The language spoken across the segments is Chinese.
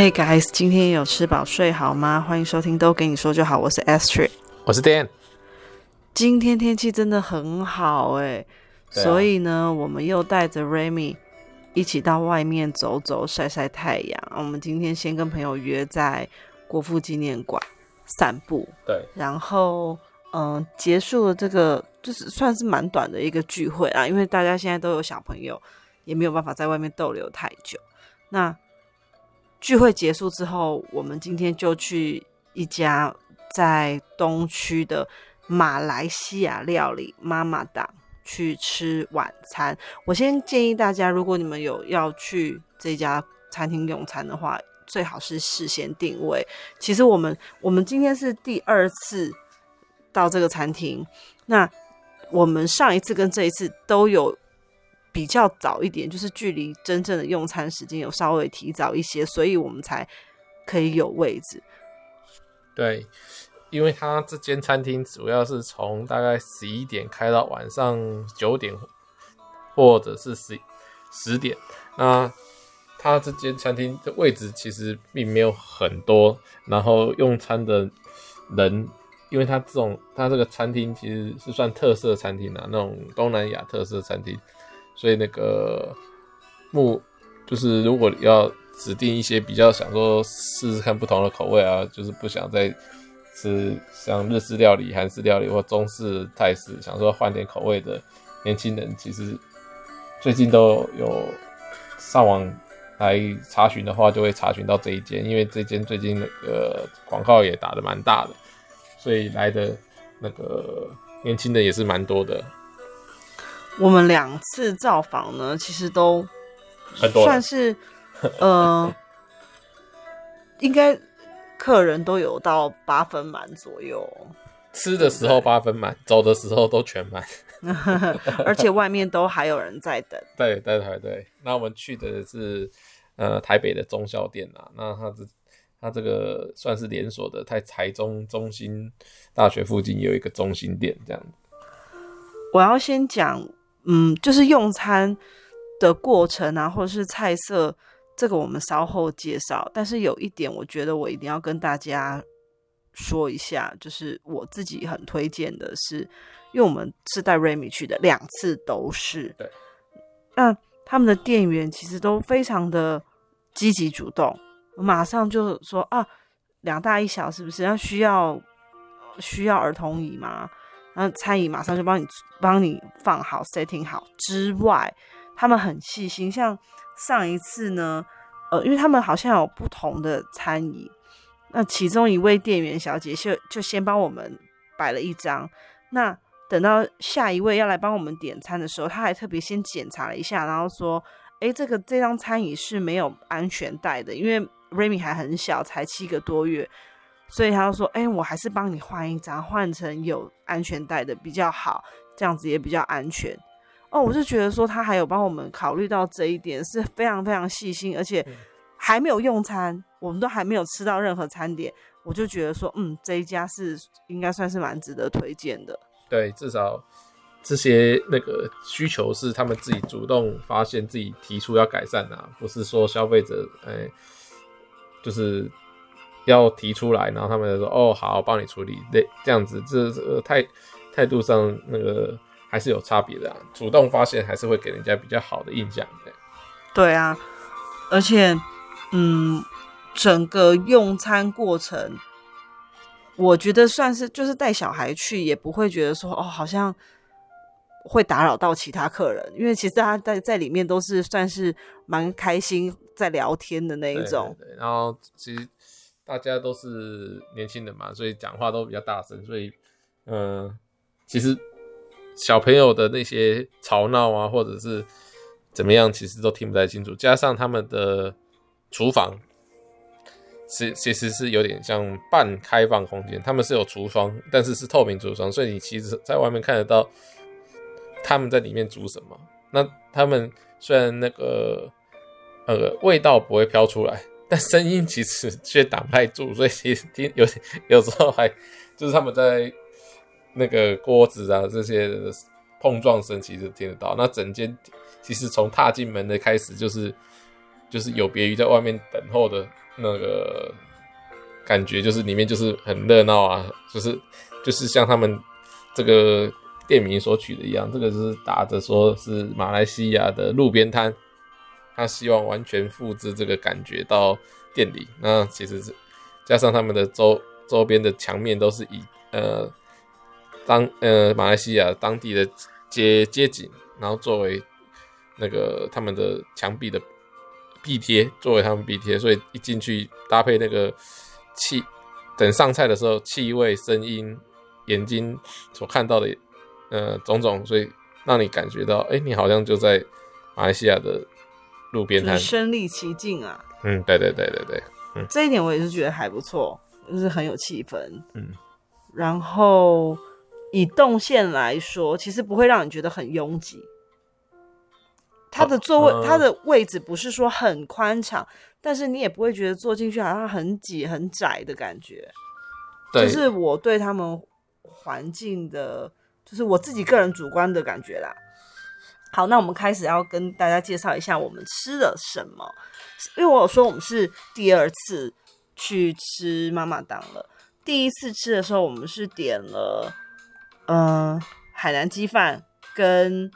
Hey guys，今天有吃饱睡好吗？欢迎收听都给你说就好，我是 Astrid，我是 Dan。今天天气真的很好哎，啊、所以呢，我们又带着 Remy 一起到外面走走，晒晒太阳。我们今天先跟朋友约在国父纪念馆散步，对，然后嗯、呃，结束了这个就是算是蛮短的一个聚会啊，因为大家现在都有小朋友，也没有办法在外面逗留太久。那聚会结束之后，我们今天就去一家在东区的马来西亚料理妈妈档去吃晚餐。我先建议大家，如果你们有要去这家餐厅用餐的话，最好是事先定位。其实我们我们今天是第二次到这个餐厅，那我们上一次跟这一次都有。比较早一点，就是距离真正的用餐时间有稍微提早一些，所以我们才可以有位置。对，因为他这间餐厅主要是从大概十一点开到晚上九点，或者是十十点。那他这间餐厅的位置其实并没有很多，然后用餐的人，因为他这种他这个餐厅其实是算特色餐厅啊，那种东南亚特色餐厅。所以那个目就是，如果要指定一些比较想说试试看不同的口味啊，就是不想再吃像日式料理、韩式料理或中式、泰式，想说换点口味的年轻人，其实最近都有上网来查询的话，就会查询到这一间，因为这间最近那个广告也打得蛮大的，所以来的那个年轻人也是蛮多的。我们两次造访呢，其实都算是，呃，应该客人都有到八分满左右。吃的时候八分满，走的时候都全满，而且外面都还有人在等。对对对对，那我们去的是呃台北的中校店啊，那它这它这个算是连锁的，在台中中心大学附近有一个中心店这样。我要先讲。嗯，就是用餐的过程啊，或者是菜色，这个我们稍后介绍。但是有一点，我觉得我一定要跟大家说一下，就是我自己很推荐的是，因为我们是带 Remy 去的，两次都是。对。那他们的店员其实都非常的积极主动，马上就说啊，两大一小是不是？要需要需要儿童椅吗？然后餐椅马上就帮你帮你放好 setting 好之外，他们很细心。像上一次呢，呃，因为他们好像有不同的餐椅，那其中一位店员小姐就就先帮我们摆了一张。那等到下一位要来帮我们点餐的时候，他还特别先检查了一下，然后说：“诶，这个这张餐椅是没有安全带的，因为 Remy 还很小，才七个多月。”所以他就说：“哎、欸，我还是帮你换一张，换成有安全带的比较好，这样子也比较安全。”哦，我就觉得说他还有帮我们考虑到这一点，是非常非常细心，而且还没有用餐，我们都还没有吃到任何餐点，我就觉得说，嗯，这一家是应该算是蛮值得推荐的。对，至少这些那个需求是他们自己主动发现、自己提出要改善的，不是说消费者哎、欸，就是。要提出来，然后他们就说：“哦，好，帮你处理。”对，这样子，这这个态态度上那个还是有差别的啊。主动发现还是会给人家比较好的印象。对，对啊，而且，嗯，整个用餐过程，我觉得算是就是带小孩去，也不会觉得说哦，好像会打扰到其他客人，因为其实大家在在里面都是算是蛮开心在聊天的那一种。对，对，对，然后其实。大家都是年轻人嘛，所以讲话都比较大声，所以，嗯、其实小朋友的那些吵闹啊，或者是怎么样，其实都听不太清楚。加上他们的厨房是其实是有点像半开放空间，他们是有橱窗，但是是透明橱窗，所以你其实在外面看得到他们在里面煮什么。那他们虽然那个呃味道不会飘出来。但声音其实却挡不太住，所以其实听有有时候还就是他们在那个锅子啊这些碰撞声，其实听得到。那整间其实从踏进门的开始，就是就是有别于在外面等候的那个感觉，就是里面就是很热闹啊，就是就是像他们这个店名所取的一样，这个是打着说是马来西亚的路边摊，他希望完全复制这个感觉到店里。那其实是加上他们的周周边的墙面都是以呃当呃马来西亚当地的街街景，然后作为。那个他们的墙壁的壁贴作为他们壁贴，所以一进去搭配那个气，等上菜的时候，气味、声音、眼睛所看到的呃种种，所以让你感觉到，哎、你好像就在马来西亚的路边摊，身临其境啊。嗯，对对对对对，嗯，这一点我也是觉得还不错，就是很有气氛。嗯，然后以动线来说，其实不会让你觉得很拥挤。它的座位，它的位置不是说很宽敞，但是你也不会觉得坐进去好像很挤很窄的感觉。对，就是我对他们环境的，就是我自己个人主观的感觉啦。好，那我们开始要跟大家介绍一下我们吃了什么，因为我有说我们是第二次去吃妈妈档了。第一次吃的时候，我们是点了嗯、呃、海南鸡饭跟。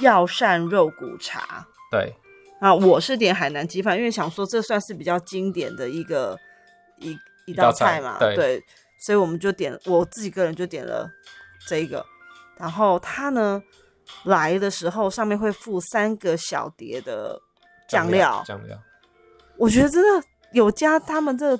药膳肉骨茶，对，啊，我是点海南鸡饭，因为想说这算是比较经典的一个一一道菜嘛，对，对，所以我们就点，我自己个人就点了这一个，然后它呢来的时候上面会附三个小碟的酱料，酱料，我觉得真的有加他们这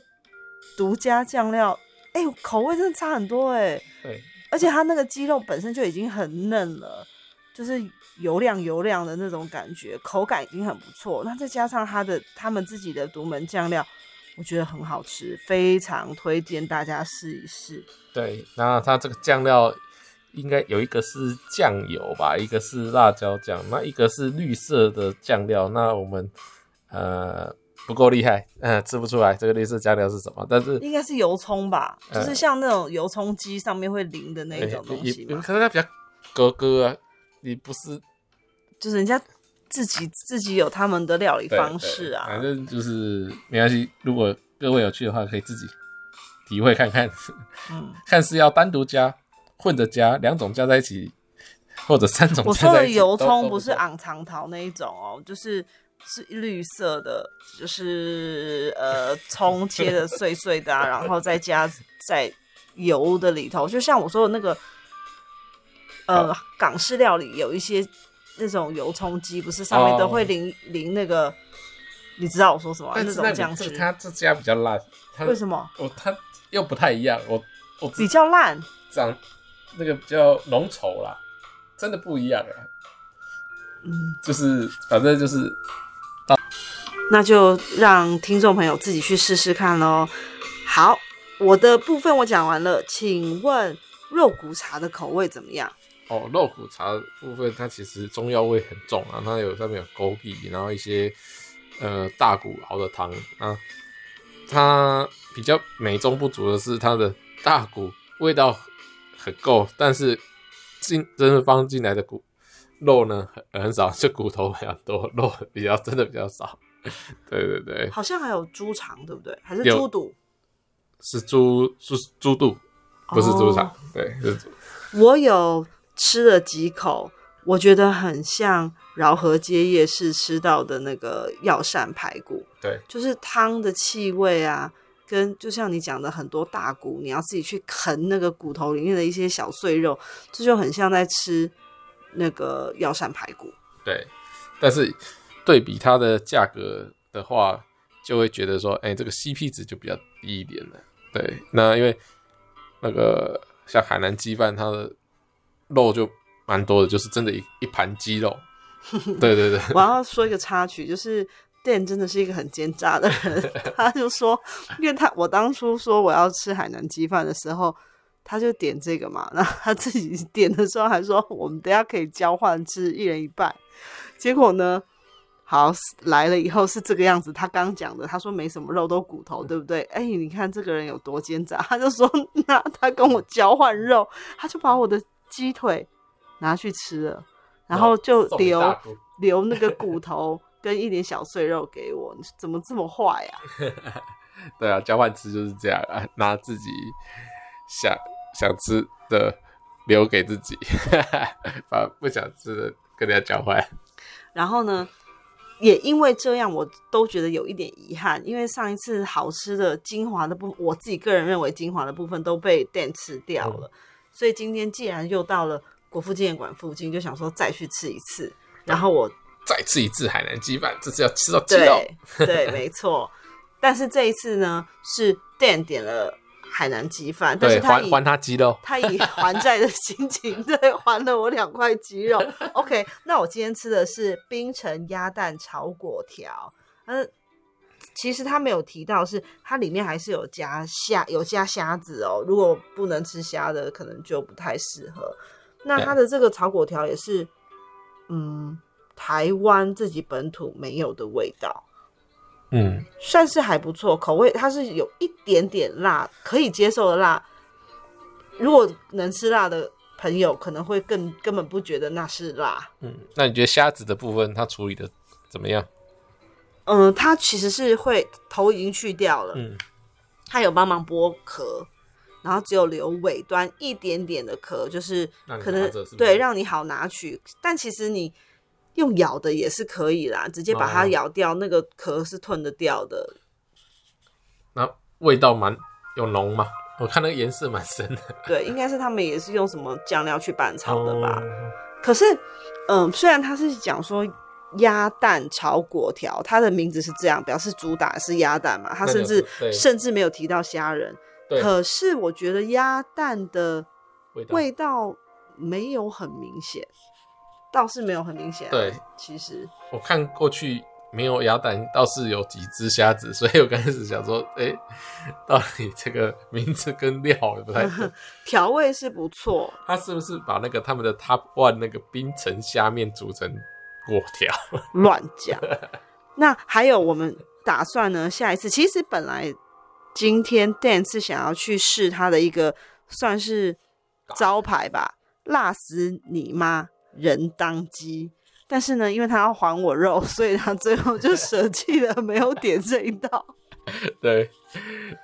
独家酱料，哎、欸，口味真的差很多哎、欸，对，而且它那个鸡肉本身就已经很嫩了，就是。油亮油亮的那种感觉，口感已经很不错。那再加上它的他们自己的独门酱料，我觉得很好吃，非常推荐大家试一试。对，那它这个酱料应该有一个是酱油吧，一个是辣椒酱，那一个是绿色的酱料。那我们呃不够厉害，嗯、呃，吃不出来这个绿色酱料是什么。但是应该是油葱吧，就是像那种油葱鸡上面会淋的那种东西。可是它比较格格啊。你不是，就是人家自己自己有他们的料理方式啊。反正就是没关系，如果各位有去的话，可以自己体会看看。嗯，看是要单独加、混着加，两种加在一起，或者三种 加在一起。我说的油葱不是昂长桃那一种哦，就是是绿色的，就是呃葱切的碎碎的啊，然后再加在油的里头，就像我说的那个。呃，港式料理有一些那种油葱鸡，不是上面都会淋、哦、淋那个，你知道我说什么？那，那种酱汁。它这家比较烂，为什么？我，它又不太一样。我我比较烂，长那个比较浓稠啦，真的不一样啊。嗯，就是反正就是，那就让听众朋友自己去试试看喽。好，我的部分我讲完了，请问肉骨茶的口味怎么样？哦，肉骨茶部分它其实中药味很重啊，它有上面有枸杞，然后一些呃大骨熬的汤啊，它比较美中不足的是它的大骨味道很够，但是进真的放进来的骨肉呢很很少，就骨头比较多，肉比较真的比较少。对对对，好像还有猪肠，对不对？还是猪肚？是猪是猪肚，不是猪肠。哦、对，是猪。我有。吃了几口，我觉得很像饶河街夜市吃到的那个药膳排骨。对，就是汤的气味啊，跟就像你讲的很多大骨，你要自己去啃那个骨头里面的一些小碎肉，这就很像在吃那个药膳排骨。对，但是对比它的价格的话，就会觉得说，哎、欸，这个 CP 值就比较低一点了。对，那因为那个像海南鸡饭，它的肉就蛮多的，就是真的一一盘鸡肉。对对对，我要说一个插曲，就是店真的是一个很奸诈的人。他就说，因为他我当初说我要吃海南鸡饭的时候，他就点这个嘛，然后他自己点的时候还说，我们等下可以交换吃，一人一半。结果呢，好来了以后是这个样子。他刚讲的，他说没什么肉，都骨头，对不对？哎、欸，你看这个人有多奸诈，他就说那他跟我交换肉，他就把我的。鸡腿拿去吃了，然后就留留那个骨头跟一点小碎肉给我，你怎么这么坏呀？对啊，交换吃就是这样啊，拿自己想想吃的留给自己，把不想吃的跟人家交换。然后呢，也因为这样，我都觉得有一点遗憾，因为上一次好吃的精华的部分，我自己个人认为精华的部分都被 Dan 吃掉了，嗯、所以今天既然又到了国父纪念馆附近，就想说再去吃一次。然后我再吃一次海南鸡饭，这次要吃到鸡肉。对，对，没错。但是这一次呢，是 Dan 点了海南鸡饭，但是他还还他鸡肉，他以还债的心情，对，还了我两块鸡肉。OK，那我今天吃的是冰城鸭蛋炒粿条。嗯，其实他没有提到是它里面还是有加虾，有加虾子哦。如果不能吃虾的，可能就不太适合。那它的这个炒粿条也是，嗯，台湾自己本土没有的味道。嗯，算是还不错，口味它是有一点点辣，可以接受的辣。如果能吃辣的朋友，可能会更根本不觉得那是辣。嗯，那你觉得虾子的部分它处理的怎么样？嗯，它其实是会头已经去掉了，嗯，它有帮忙剥壳，然后只有留尾端一点点的壳，就是可能对让你好拿取，但其实你。用咬的也是可以啦，直接把它咬掉，哦、那个壳是吞得掉的。那味道蛮有浓吗？我看那个颜色蛮深的。对，应该是他们也是用什么酱料去拌炒的吧？哦、可是，嗯，虽然他是讲说鸭蛋炒粿条，它的名字是这样，表示主打是鸭蛋嘛，他甚至甚至没有提到虾仁。可是我觉得鸭蛋的味道没有很明显。倒是没有很明显、啊。对，其实我看过去没有鸭蛋，倒是有几只虾子，所以我刚开始想说，哎、欸，到底这个名字跟料也不太对。调味是不错，他是不是把那个他们的 Top One 那个冰城虾面煮成果条？乱讲。那还有我们打算呢，下一次其实本来今天 Dan 是想要去试他的一个算是招牌吧，辣死你妈！人当鸡，但是呢，因为他要还我肉，所以他最后就舍弃了，没有点这一道。对，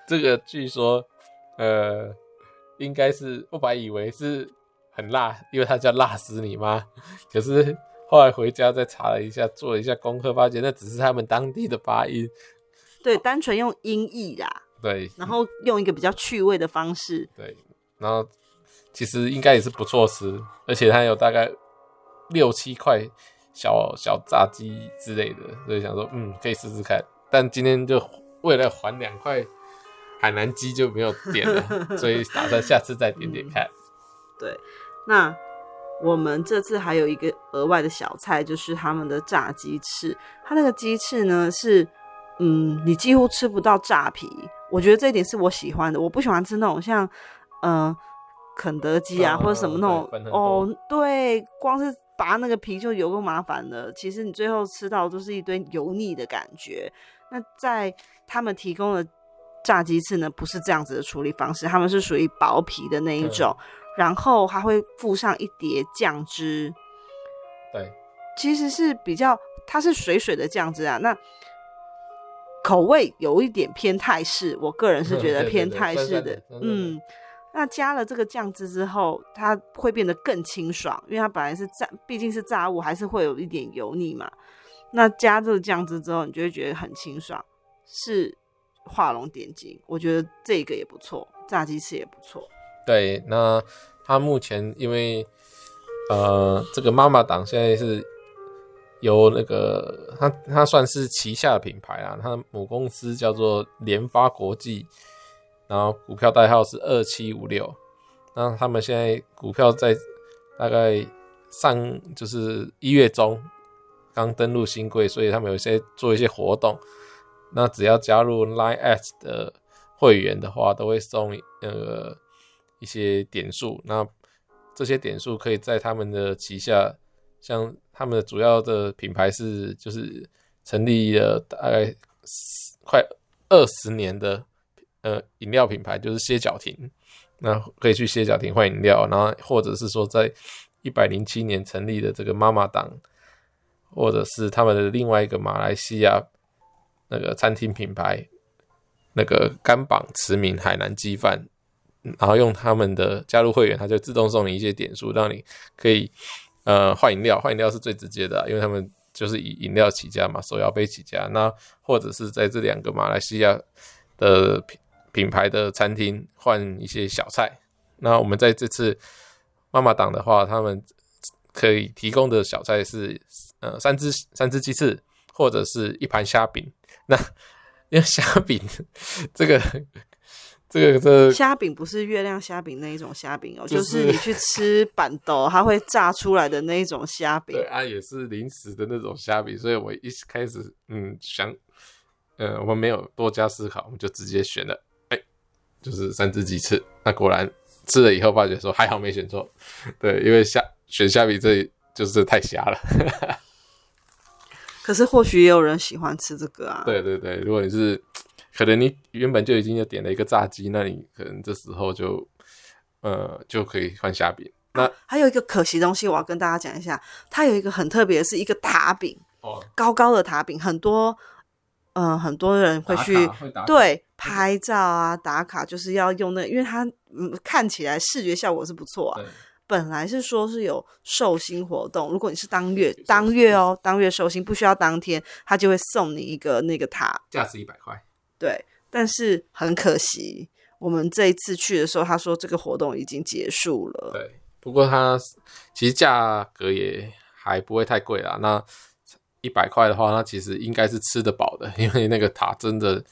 这个据说，呃，应该是我本来以为是很辣，因为它叫辣死你妈。可是后来回家再查了一下，做了一下功课，发现那只是他们当地的发音。对，单纯用音译啦。对，然后用一个比较趣味的方式。对，然后其实应该也是不错吃，而且它有大概。六七块小小炸鸡之类的，所以想说，嗯，可以试试看。但今天就为了还两块海南鸡就没有点了，所以打算下次再点点看。嗯。对，那我们这次还有一个额外的小菜，就是他们的炸鸡翅。它那个鸡翅呢是，嗯，你几乎吃不到炸皮。我觉得这一点是我喜欢的。我不喜欢吃那种像，嗯、呃，肯德基啊、嗯、或者什么那种。哦，对，光是。拔那个皮就有够麻烦的，其实你最后吃到都是一堆油腻的感觉。那在他们提供的炸鸡翅呢，不是这样子的处理方式，他们是属于薄皮的那一种，然后还会附上一碟酱汁。对，其实是比较，它是水水的酱汁啊，那口味有一点偏泰式，我个人是 觉得偏泰式的，嗯。那加了这个酱汁之后，它会变得更清爽，因为它本来是炸，毕竟是炸物，还是会有一点油腻嘛。那加这个酱汁之后，你就会觉得很清爽，是画龙点睛。我觉得这个也不错，炸鸡翅也不错。对，那它目前因为呃，这个妈妈档现在是由那个它它算是旗下的品牌啊，它母公司叫做联发国际。然后股票代号是二七五六，那他们现在股票在大概上就是一月中刚登陆新柜，所以他们有些做一些活动，那只要加入 Line@ 的会员的话，都会送那个一些点数，那这些点数可以在他们的旗下，像他们的主要的品牌是就是成立了大概快二十年的。呃，饮料品牌就是歇脚亭，那可以去歇脚亭换饮料，然后或者是说在一百零七年成立的这个妈妈档，或者是他们的另外一个马来西亚那个餐厅品牌，那个甘榜驰名海南鸡饭，然后用他们的加入会员，他就自动送你一些点数，让你可以呃换饮料，换饮料是最直接的，因为他们就是以饮料起家嘛，手摇杯起家。那或者是在这两个马来西亚的品品牌的餐厅换一些小菜。那我们在这次妈妈档的话，他们可以提供的小菜是呃三只三只鸡翅，或者是一盘虾饼。那因为虾饼 这个这个这虾饼不是月亮虾饼那一种虾饼哦，就是、就是你去吃板豆，它会炸出来的那一种虾饼。对啊，也是零食的那种虾饼，所以我一开始嗯想，呃，我们没有多加思考，我们就直接选了，就是三只鸡翅。那果然吃了以后发觉说还好没选错，对，因为虾选虾饼这里就是太瞎了。可是或许也有人喜欢吃这个啊。对对对，如果你是可能你原本就已经有点了一个炸鸡，那你可能这时候就呃就可以换虾饼。那、啊、还有一个可惜东西，我要跟大家讲一下，它有一个很特别的是一个塔饼哦，高高的塔饼，很多嗯、呃、很多人会去会对拍照啊打卡，就是要用那个，因为它嗯看起来视觉效果是不错啊。本来是说是有寿星活动，如果你是当月当月哦，当月寿星不需要当天，他就会送你一个那个塔，价值一百块。对，但是很可惜，我们这一次去的时候，他说这个活动已经结束了。对，不过它其实价格也还不会太贵啦。那一百块的话，那其实应该是吃得饱的，因为那个塔真的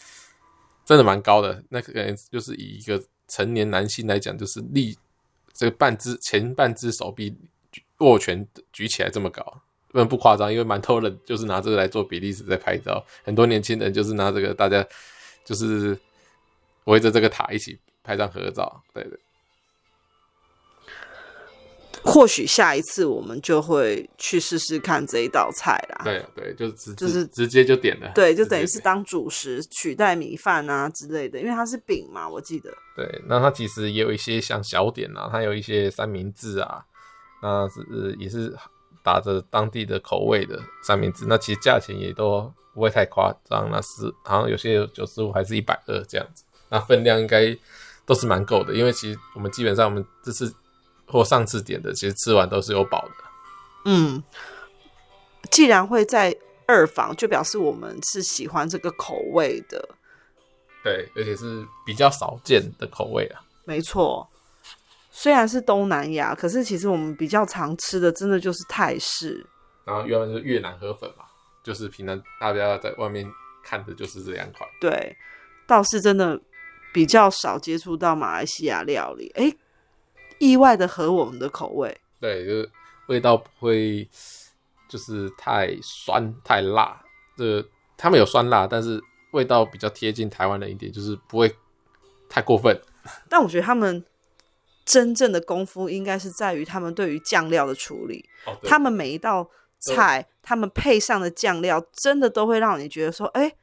真的蛮高的。那个人就是以一个成年男性来讲，就是立。这个半只前半只手臂握拳举起来这么高，不不夸张，因为蛮多人就是拿这个来做比例尺在拍照，很多年轻人就是拿这个，大家就是围着这个塔一起拍张合照，对的。或许下一次我们就会去试试看这一道菜啦。对对，就直就是直接就点了。对，就等于是当主食取代米饭啊之类的，因为它是饼嘛，我记得。对，那它其实也有一些像小点啊，它有一些三明治啊，那是也是打着当地的口味的三明治。那其实价钱也都不会太夸张，那是好像有些有九十五还是一百二这样子。那分量应该都是蛮够的，因为其实我们基本上我们这次。或上次点的，其实吃完都是有饱的。嗯，既然会在二房，就表示我们是喜欢这个口味的。对，而且是比较少见的口味啊。没错，虽然是东南亚，可是其实我们比较常吃的，真的就是泰式。然后原本就是越南河粉嘛，就是平常大家在外面看的就是这两款。对，倒是真的比较少接触到马来西亚料理。哎。意外的合我们的口味，对，就是味道不会就是太酸太辣，这他们有酸辣，但是味道比较贴近台湾的一点，就是不会太过分。但我觉得他们真正的功夫应该是在于他们对于酱料的处理，哦、他们每一道菜，他们配上的酱料，真的都会让你觉得说，哎、欸，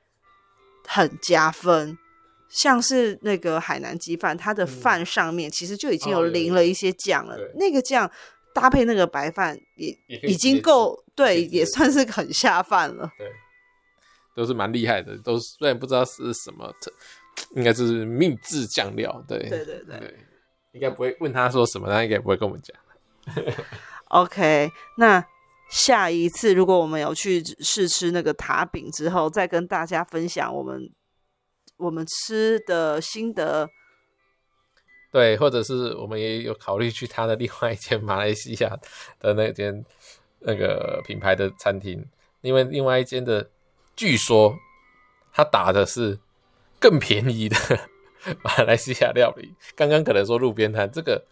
很加分。像是那个海南鸡饭，它的饭上面其实就已经有淋了一些酱了。那个酱搭配那个白饭也已经够，对，也算是很下饭了。对，都是蛮厉害的，都虽然不知道是什么，应该是秘制酱料。对，对对对，对应该不会问他说什么，他应该不会跟我们讲。OK，那下一次如果我们有去试吃那个塔饼之后，再跟大家分享我们。我们吃的心得，对，或者是我们也有考虑去他的另外一间马来西亚的那间那个品牌的餐厅，因为另外一间的据说他打的是更便宜的马来西亚料理。刚刚可能说路边摊，这个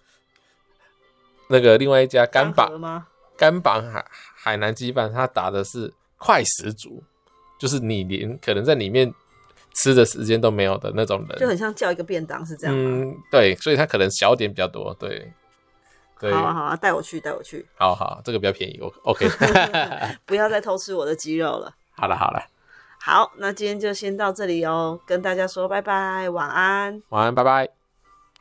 那个另外一家干榜干榜海海南鸡饭，他打的是快十足，就是你连可能在里面。吃的时间都没有的那种人，就很像叫一个便当是这样吗？嗯，对，所以他可能小点比较多，对。对好啊好啊，带我去带我去。好好，这个比较便宜我，OK。不要再偷吃我的鸡肉了。好了好了，好，那今天就先到这里哦，跟大家说拜拜，晚安，晚安，拜拜。